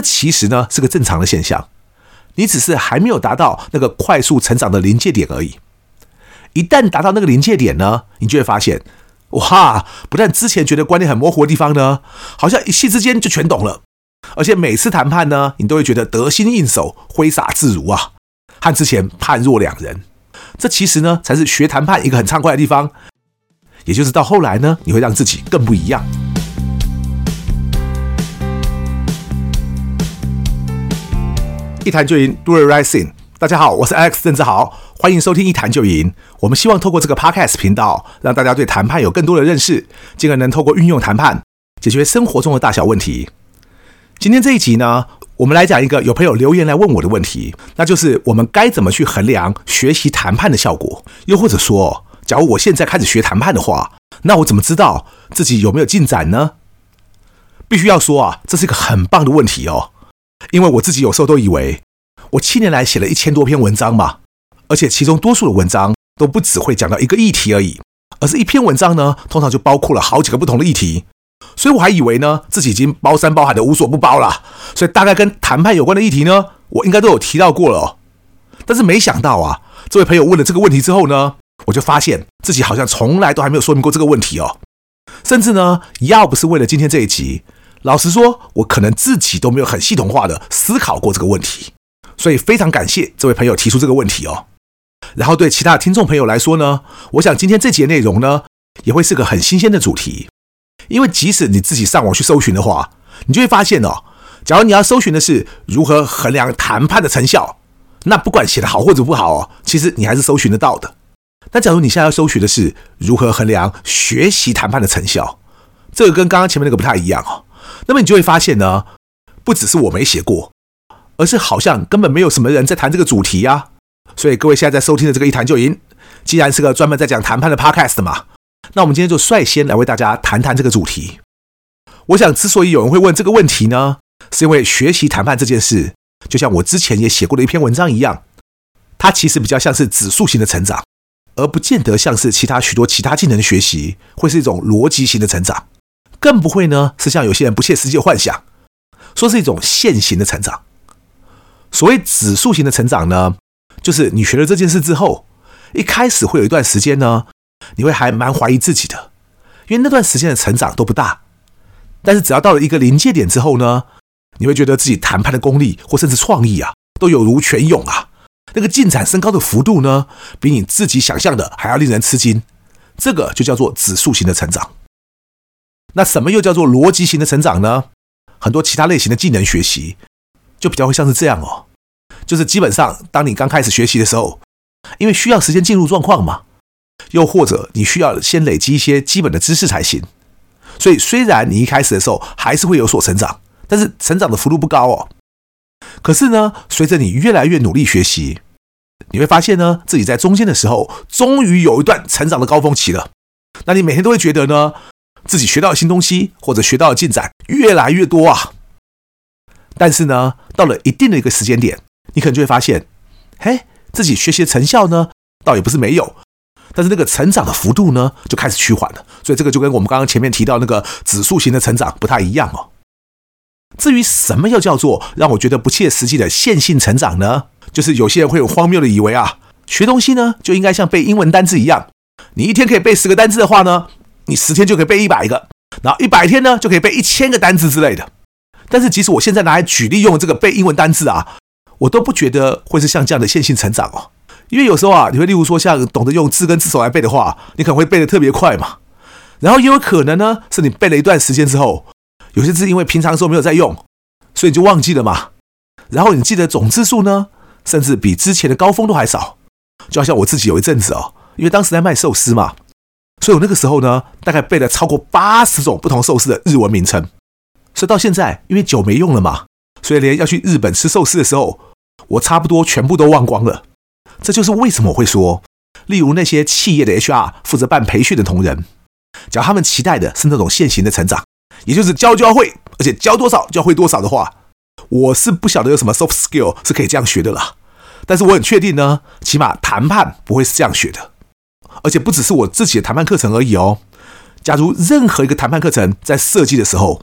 这其实呢是个正常的现象，你只是还没有达到那个快速成长的临界点而已。一旦达到那个临界点呢，你就会发现，哇，不但之前觉得观念很模糊的地方呢，好像一夕之间就全懂了，而且每次谈判呢，你都会觉得得心应手、挥洒自如啊，和之前判若两人。这其实呢，才是学谈判一个很畅快的地方，也就是到后来呢，你会让自己更不一样。一谈就赢，Do it right thing。大家好，我是 Alex 郑志豪，欢迎收听一谈就赢。我们希望透过这个 Podcast 频道，让大家对谈判有更多的认识，进而能透过运用谈判解决生活中的大小问题。今天这一集呢，我们来讲一个有朋友留言来问我的问题，那就是我们该怎么去衡量学习谈判的效果？又或者说，假如我现在开始学谈判的话，那我怎么知道自己有没有进展呢？必须要说啊，这是一个很棒的问题哦。因为我自己有时候都以为，我七年来写了一千多篇文章嘛，而且其中多数的文章都不只会讲到一个议题而已，而是一篇文章呢，通常就包括了好几个不同的议题，所以我还以为呢，自己已经包山包海的无所不包了，所以大概跟谈判有关的议题呢，我应该都有提到过了。但是没想到啊，这位朋友问了这个问题之后呢，我就发现自己好像从来都还没有说明过这个问题哦，甚至呢，要不是为了今天这一集。老实说，我可能自己都没有很系统化的思考过这个问题，所以非常感谢这位朋友提出这个问题哦。然后对其他的听众朋友来说呢，我想今天这节内容呢，也会是个很新鲜的主题，因为即使你自己上网去搜寻的话，你就会发现哦，假如你要搜寻的是如何衡量谈判的成效，那不管写得好或者不好哦，其实你还是搜寻得到的。但假如你现在要搜寻的是如何衡量学习谈判的成效，这个跟刚刚前面那个不太一样哦。那么你就会发现呢，不只是我没写过，而是好像根本没有什么人在谈这个主题呀。所以各位现在在收听的这个一谈就赢，既然是个专门在讲谈判的 podcast 嘛，那我们今天就率先来为大家谈谈这个主题。我想，之所以有人会问这个问题呢，是因为学习谈判这件事，就像我之前也写过的一篇文章一样，它其实比较像是指数型的成长，而不见得像是其他许多其他技能的学习会是一种逻辑型的成长。更不会呢，是像有些人不切实际的幻想，说是一种线型的成长。所谓指数型的成长呢，就是你学了这件事之后，一开始会有一段时间呢，你会还蛮怀疑自己的，因为那段时间的成长都不大。但是只要到了一个临界点之后呢，你会觉得自己谈判的功力或甚至创意啊，都有如泉涌啊，那个进展升高的幅度呢，比你自己想象的还要令人吃惊。这个就叫做指数型的成长。那什么又叫做逻辑型的成长呢？很多其他类型的技能学习就比较会像是这样哦，就是基本上当你刚开始学习的时候，因为需要时间进入状况嘛，又或者你需要先累积一些基本的知识才行，所以虽然你一开始的时候还是会有所成长，但是成长的幅度不高哦。可是呢，随着你越来越努力学习，你会发现呢，自己在中间的时候，终于有一段成长的高峰期了。那你每天都会觉得呢，自己学到新东西或者学到的进展越来越多啊，但是呢，到了一定的一个时间点，你可能就会发现，嘿，自己学习的成效呢，倒也不是没有，但是那个成长的幅度呢，就开始趋缓了。所以这个就跟我们刚刚前面提到那个指数型的成长不太一样哦。至于什么又叫做让我觉得不切实际的线性成长呢？就是有些人会有荒谬的以为啊，学东西呢就应该像背英文单字一样，你一天可以背十个单字的话呢，你十天就可以背一百个，然后一百天呢就可以背一千个单词之类的。但是即使我现在拿来举例用这个背英文单词啊，我都不觉得会是像这样的线性成长哦。因为有时候啊，你会例如说像懂得用字根字首来背的话，你可能会背得特别快嘛。然后也有可能呢，是你背了一段时间之后，有些字因为平常的时候没有在用，所以你就忘记了嘛。然后你记得总字数呢，甚至比之前的高峰都还少。就好像我自己有一阵子哦，因为当时在卖寿司嘛。所以我那个时候呢，大概背了超过八十种不同寿司的日文名称。所以到现在，因为酒没用了嘛，所以连要去日本吃寿司的时候，我差不多全部都忘光了。这就是为什么我会说，例如那些企业的 HR 负责办培训的同仁，只要他们期待的是那种线型的成长，也就是教教会，而且教多少教会多少的话，我是不晓得有什么 soft skill 是可以这样学的啦。但是我很确定呢，起码谈判不会是这样学的。而且不只是我自己的谈判课程而已哦。假如任何一个谈判课程在设计的时候，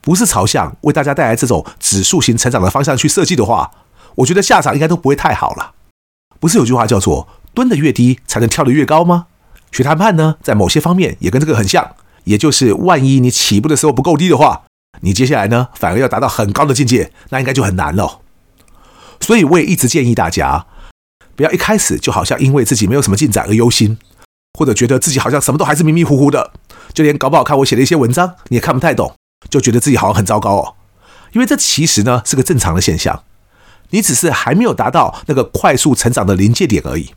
不是朝向为大家带来这种指数型成长的方向去设计的话，我觉得下场应该都不会太好了。不是有句话叫做“蹲得越低才能跳得越高”吗？学谈判呢，在某些方面也跟这个很像，也就是万一你起步的时候不够低的话，你接下来呢反而要达到很高的境界，那应该就很难了。所以我也一直建议大家，不要一开始就好像因为自己没有什么进展而忧心，或者觉得自己好像什么都还是迷迷糊糊的，就连搞不好看我写的一些文章你也看不太懂，就觉得自己好像很糟糕哦。因为这其实呢是个正常的现象，你只是还没有达到那个快速成长的临界点而已。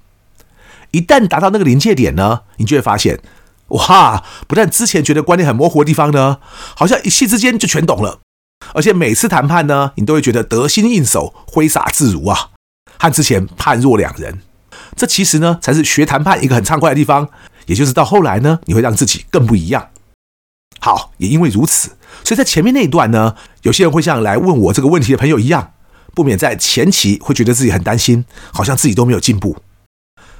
一旦达到那个临界点呢，你就会发现，哇！不但之前觉得观念很模糊的地方呢，好像一夕之间就全懂了。而且每次谈判呢，你都会觉得得心应手、挥洒自如啊，和之前判若两人。这其实呢，才是学谈判一个很畅快的地方。也就是到后来呢，你会让自己更不一样。好，也因为如此，所以在前面那一段呢，有些人会像来问我这个问题的朋友一样，不免在前期会觉得自己很担心，好像自己都没有进步。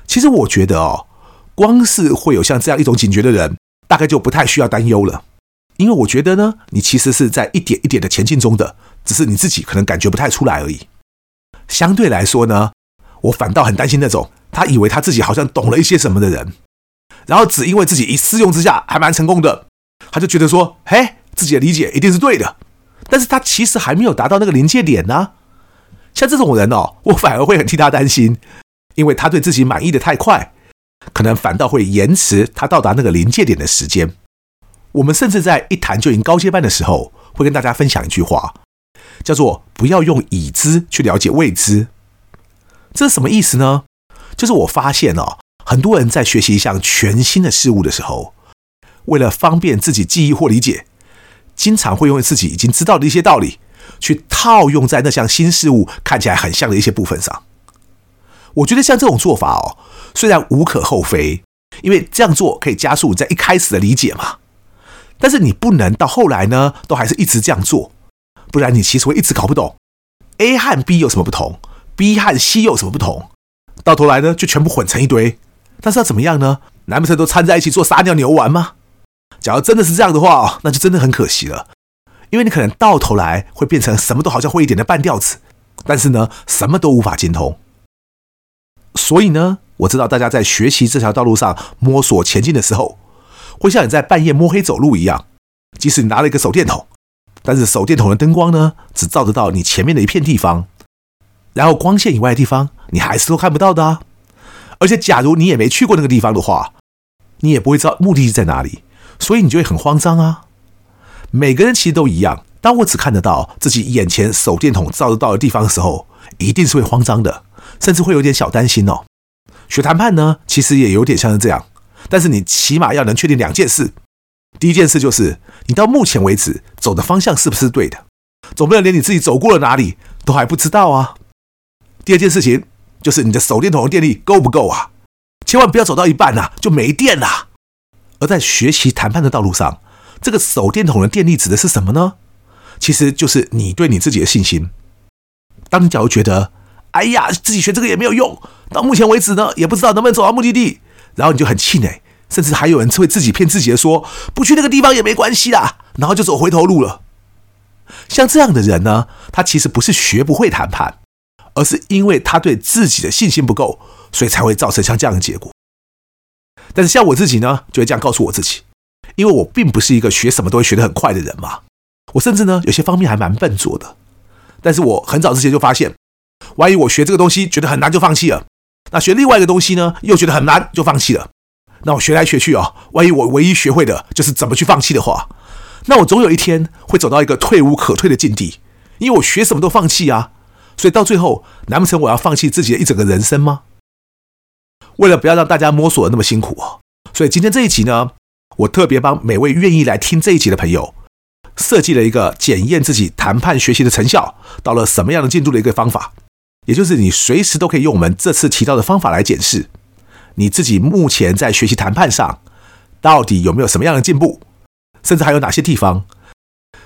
其实我觉得哦，光是会有像这样一种警觉的人，大概就不太需要担忧了。因为我觉得呢，你其实是在一点一点的前进中的，只是你自己可能感觉不太出来而已。相对来说呢，我反倒很担心那种他以为他自己好像懂了一些什么的人，然后只因为自己一试用之下还蛮成功的，他就觉得说，嘿，自己的理解一定是对的，但是他其实还没有达到那个临界点呢。像这种人哦，我反而会很替他担心。因为他对自己满意的太快，可能反倒会延迟他到达那个临界点的时间。我们甚至在一谈就赢高阶班的时候，会跟大家分享一句话，叫做“不要用已知去了解未知”。这是什么意思呢？就是我发现哦，很多人在学习一项全新的事物的时候，为了方便自己记忆或理解，经常会用自己已经知道的一些道理，去套用在那项新事物看起来很像的一些部分上。我觉得像这种做法哦，虽然无可厚非，因为这样做可以加速你在一开始的理解嘛。但是你不能到后来呢，都还是一直这样做，不然你其实会一直搞不懂 A 和 B 有什么不同，B 和 C 有什么不同，到头来呢就全部混成一堆。但是要怎么样呢？难不成都掺在一起做撒尿牛丸吗？假如真的是这样的话，那就真的很可惜了，因为你可能到头来会变成什么都好像会一点的半吊子，但是呢，什么都无法精通。所以呢，我知道大家在学习这条道路上摸索前进的时候，会像你在半夜摸黑走路一样。即使你拿了一个手电筒，但是手电筒的灯光呢，只照得到你前面的一片地方，然后光线以外的地方，你还是都看不到的啊。而且，假如你也没去过那个地方的话，你也不会知道目的地在哪里，所以你就会很慌张啊。每个人其实都一样，当我只看得到自己眼前手电筒照得到的地方的时候，一定是会慌张的。甚至会有点小担心哦。学谈判呢，其实也有点像是这样，但是你起码要能确定两件事。第一件事就是你到目前为止走的方向是不是对的，总不能连你自己走过了哪里都还不知道啊。第二件事情就是你的手电筒的电力够不够啊？千万不要走到一半呐就没电了。而在学习谈判的道路上，这个手电筒的电力指的是什么呢？其实就是你对你自己的信心。当你假如觉得，哎呀，自己学这个也没有用，到目前为止呢，也不知道能不能走到目的地。然后你就很气馁，甚至还有人会自己骗自己的说，不去那个地方也没关系啦，然后就走回头路了。像这样的人呢，他其实不是学不会谈判，而是因为他对自己的信心不够，所以才会造成像这样的结果。但是像我自己呢，就会这样告诉我自己，因为我并不是一个学什么都会学得很快的人嘛，我甚至呢，有些方面还蛮笨拙的。但是我很早之前就发现。万一我学这个东西觉得很难就放弃了，那学另外一个东西呢，又觉得很难就放弃了。那我学来学去哦，万一我唯一学会的就是怎么去放弃的话，那我总有一天会走到一个退无可退的境地，因为我学什么都放弃啊。所以到最后，难不成我要放弃自己的一整个人生吗？为了不要让大家摸索的那么辛苦哦，所以今天这一集呢，我特别帮每位愿意来听这一集的朋友，设计了一个检验自己谈判学习的成效到了什么样的进度的一个方法。也就是你随时都可以用我们这次提到的方法来检视你自己目前在学习谈判上到底有没有什么样的进步，甚至还有哪些地方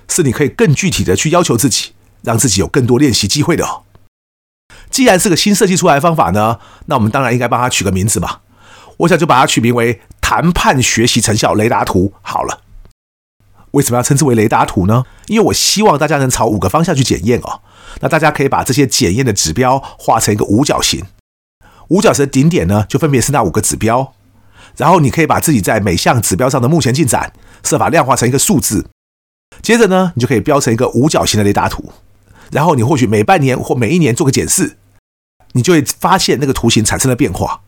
是你可以更具体的去要求自己，让自己有更多练习机会的哦。既然是个新设计出来的方法呢，那我们当然应该帮它取个名字嘛。我想就把它取名为“谈判学习成效雷达图”好了。为什么要称之为雷达图呢？因为我希望大家能朝五个方向去检验哦。那大家可以把这些检验的指标画成一个五角形，五角形的顶点呢，就分别是那五个指标。然后你可以把自己在每项指标上的目前进展设法量化成一个数字。接着呢，你就可以标成一个五角形的雷达图。然后你或许每半年或每一年做个检视，你就会发现那个图形产生了变化。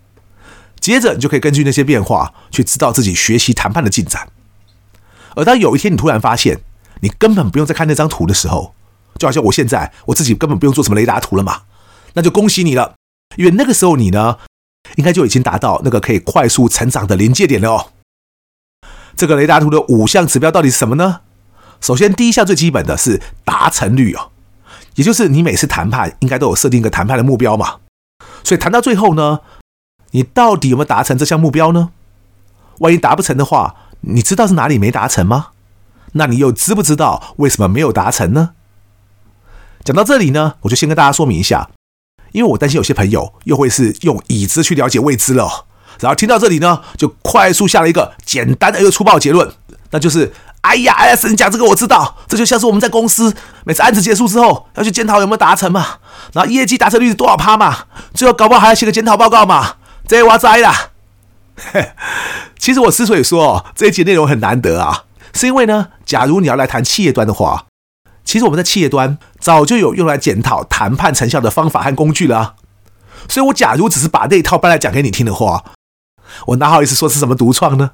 接着你就可以根据那些变化去知道自己学习谈判的进展。而当有一天你突然发现你根本不用再看那张图的时候，就好像我现在我自己根本不用做什么雷达图了嘛，那就恭喜你了，因为那个时候你呢，应该就已经达到那个可以快速成长的临界点了哦。这个雷达图的五项指标到底是什么呢？首先，第一项最基本的是达成率哦，也就是你每次谈判应该都有设定一个谈判的目标嘛。所以谈到最后呢，你到底有没有达成这项目标呢？万一达不成的话，你知道是哪里没达成吗？那你又知不知道为什么没有达成呢？讲到这里呢，我就先跟大家说明一下，因为我担心有些朋友又会是用已知去了解未知了，然后听到这里呢，就快速下了一个简单而又粗暴结论，那就是：哎呀哎呀你讲这个我知道，这就像是我们在公司每次案子结束之后要去检讨有没有达成嘛，然后业绩达成率是多少趴嘛，最后搞不好还要写个检讨报告嘛，这我栽了。其实我之所以说这一集内容很难得啊，是因为呢，假如你要来谈企业端的话。其实我们在企业端早就有用来检讨谈判成效的方法和工具了，所以我假如只是把那一套搬来讲给你听的话，我哪好意思说是什么独创呢？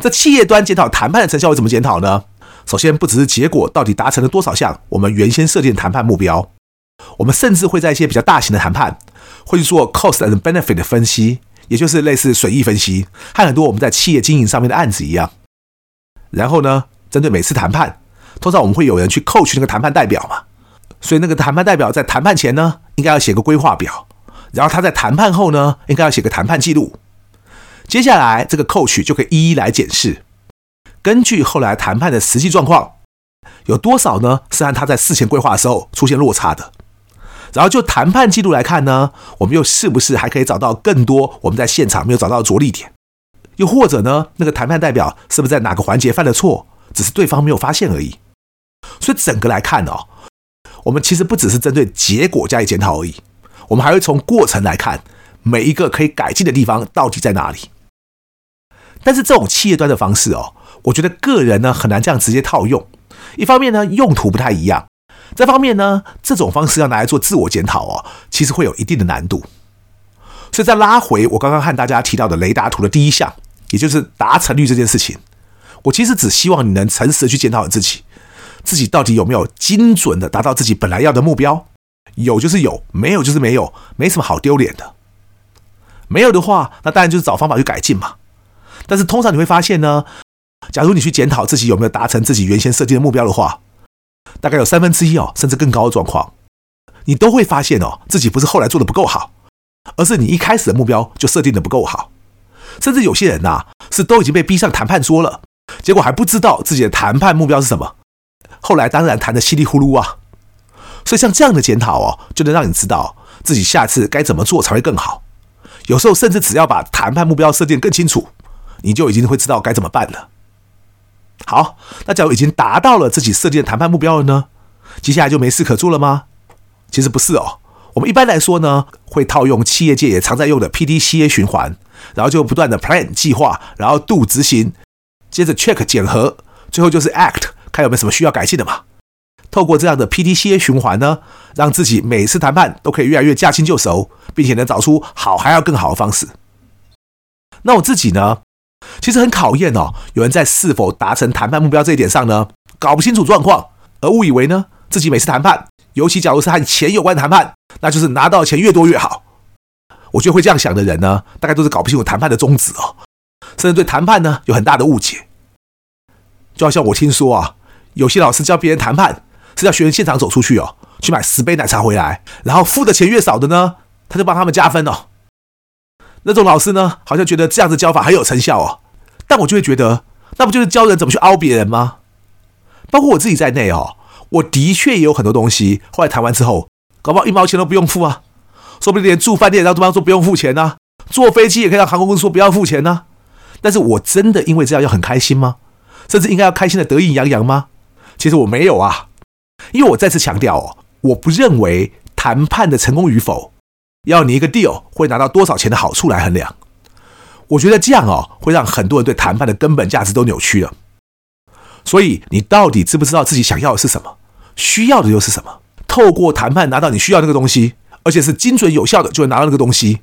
在企业端检讨谈判的成效会怎么检讨呢？首先不只是结果到底达成了多少项我们原先设定的谈判目标，我们甚至会在一些比较大型的谈判会去做 cost and benefit 的分析，也就是类似损益分析，和很多我们在企业经营上面的案子一样。然后呢，针对每次谈判。通常我们会有人去 coach 那个谈判代表嘛，所以那个谈判代表在谈判前呢，应该要写个规划表，然后他在谈判后呢，应该要写个谈判记录。接下来这个 coach 就可以一一来检视，根据后来谈判的实际状况，有多少呢是和他在事前规划的时候出现落差的？然后就谈判记录来看呢，我们又是不是还可以找到更多我们在现场没有找到的着力点？又或者呢，那个谈判代表是不是在哪个环节犯了错，只是对方没有发现而已？所以整个来看哦，我们其实不只是针对结果加以检讨而已，我们还会从过程来看每一个可以改进的地方到底在哪里。但是这种企业端的方式哦，我觉得个人呢很难这样直接套用。一方面呢，用途不太一样；再方面呢，这种方式要拿来做自我检讨哦，其实会有一定的难度。所以再拉回我刚刚和大家提到的雷达图的第一项，也就是达成率这件事情，我其实只希望你能诚实的去检讨你自己。自己到底有没有精准的达到自己本来要的目标？有就是有，没有就是没有，没什么好丢脸的。没有的话，那当然就是找方法去改进嘛。但是通常你会发现呢，假如你去检讨自己有没有达成自己原先设定的目标的话，大概有三分之一哦，甚至更高的状况，你都会发现哦，自己不是后来做的不够好，而是你一开始的目标就设定的不够好。甚至有些人呐，是都已经被逼上谈判桌了，结果还不知道自己的谈判目标是什么。后来当然谈得稀里糊涂啊，所以像这样的检讨哦，就能让你知道自己下次该怎么做才会更好。有时候甚至只要把谈判目标设定更清楚，你就已经会知道该怎么办了。好，那假如已经达到了自己设定的谈判目标了呢？接下来就没事可做了吗？其实不是哦。我们一般来说呢，会套用企业界也常在用的 PDCA 循环，然后就不断的 Plan 计划，然后 Do 执行，接着 Check 检核，最后就是 Act。看有没有什么需要改进的嘛？透过这样的 PDCA 循环呢，让自己每次谈判都可以越来越驾轻就熟，并且能找出好还要更好的方式。那我自己呢，其实很考验哦，有人在是否达成谈判目标这一点上呢，搞不清楚状况，而误以为呢，自己每次谈判，尤其假如是和钱有关的谈判，那就是拿到钱越多越好。我觉得会这样想的人呢，大概都是搞不清楚谈判的宗旨哦，甚至对谈判呢有很大的误解。就好像我听说啊。有些老师教别人谈判，是要学生现场走出去哦，去买十杯奶茶回来，然后付的钱越少的呢，他就帮他们加分哦。那种老师呢，好像觉得这样子教法很有成效哦，但我就会觉得，那不就是教人怎么去凹别人吗？包括我自己在内哦，我的确也有很多东西，后来谈完之后，搞不好一毛钱都不用付啊，说不定连住饭店让对方说不用付钱呢，坐飞机也可以让航空公司说不要付钱呢。但是我真的因为这样要很开心吗？甚至应该要开心的得意洋洋吗？其实我没有啊，因为我再次强调哦，我不认为谈判的成功与否要你一个 deal 会拿到多少钱的好处来衡量。我觉得这样哦，会让很多人对谈判的根本价值都扭曲了。所以你到底知不知道自己想要的是什么，需要的又是什么？透过谈判拿到你需要那个东西，而且是精准有效的，就能拿到那个东西，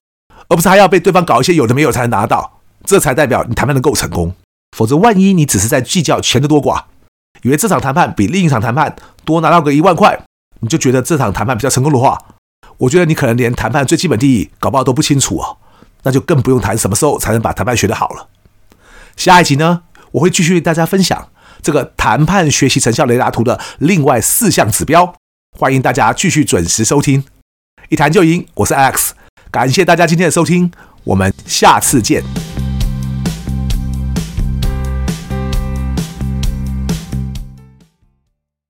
而不是还要被对方搞一些有的没有才能拿到，这才代表你谈判的够成功。否则，万一你只是在计较钱的多寡，以为这场谈判比另一场谈判多拿到个一万块，你就觉得这场谈判比较成功的话，我觉得你可能连谈判最基本定义搞不好都不清楚哦。那就更不用谈什么时候才能把谈判学得好了。下一集呢，我会继续为大家分享这个谈判学习成效雷达图的另外四项指标，欢迎大家继续准时收听。一谈就赢，我是 Alex，感谢大家今天的收听，我们下次见。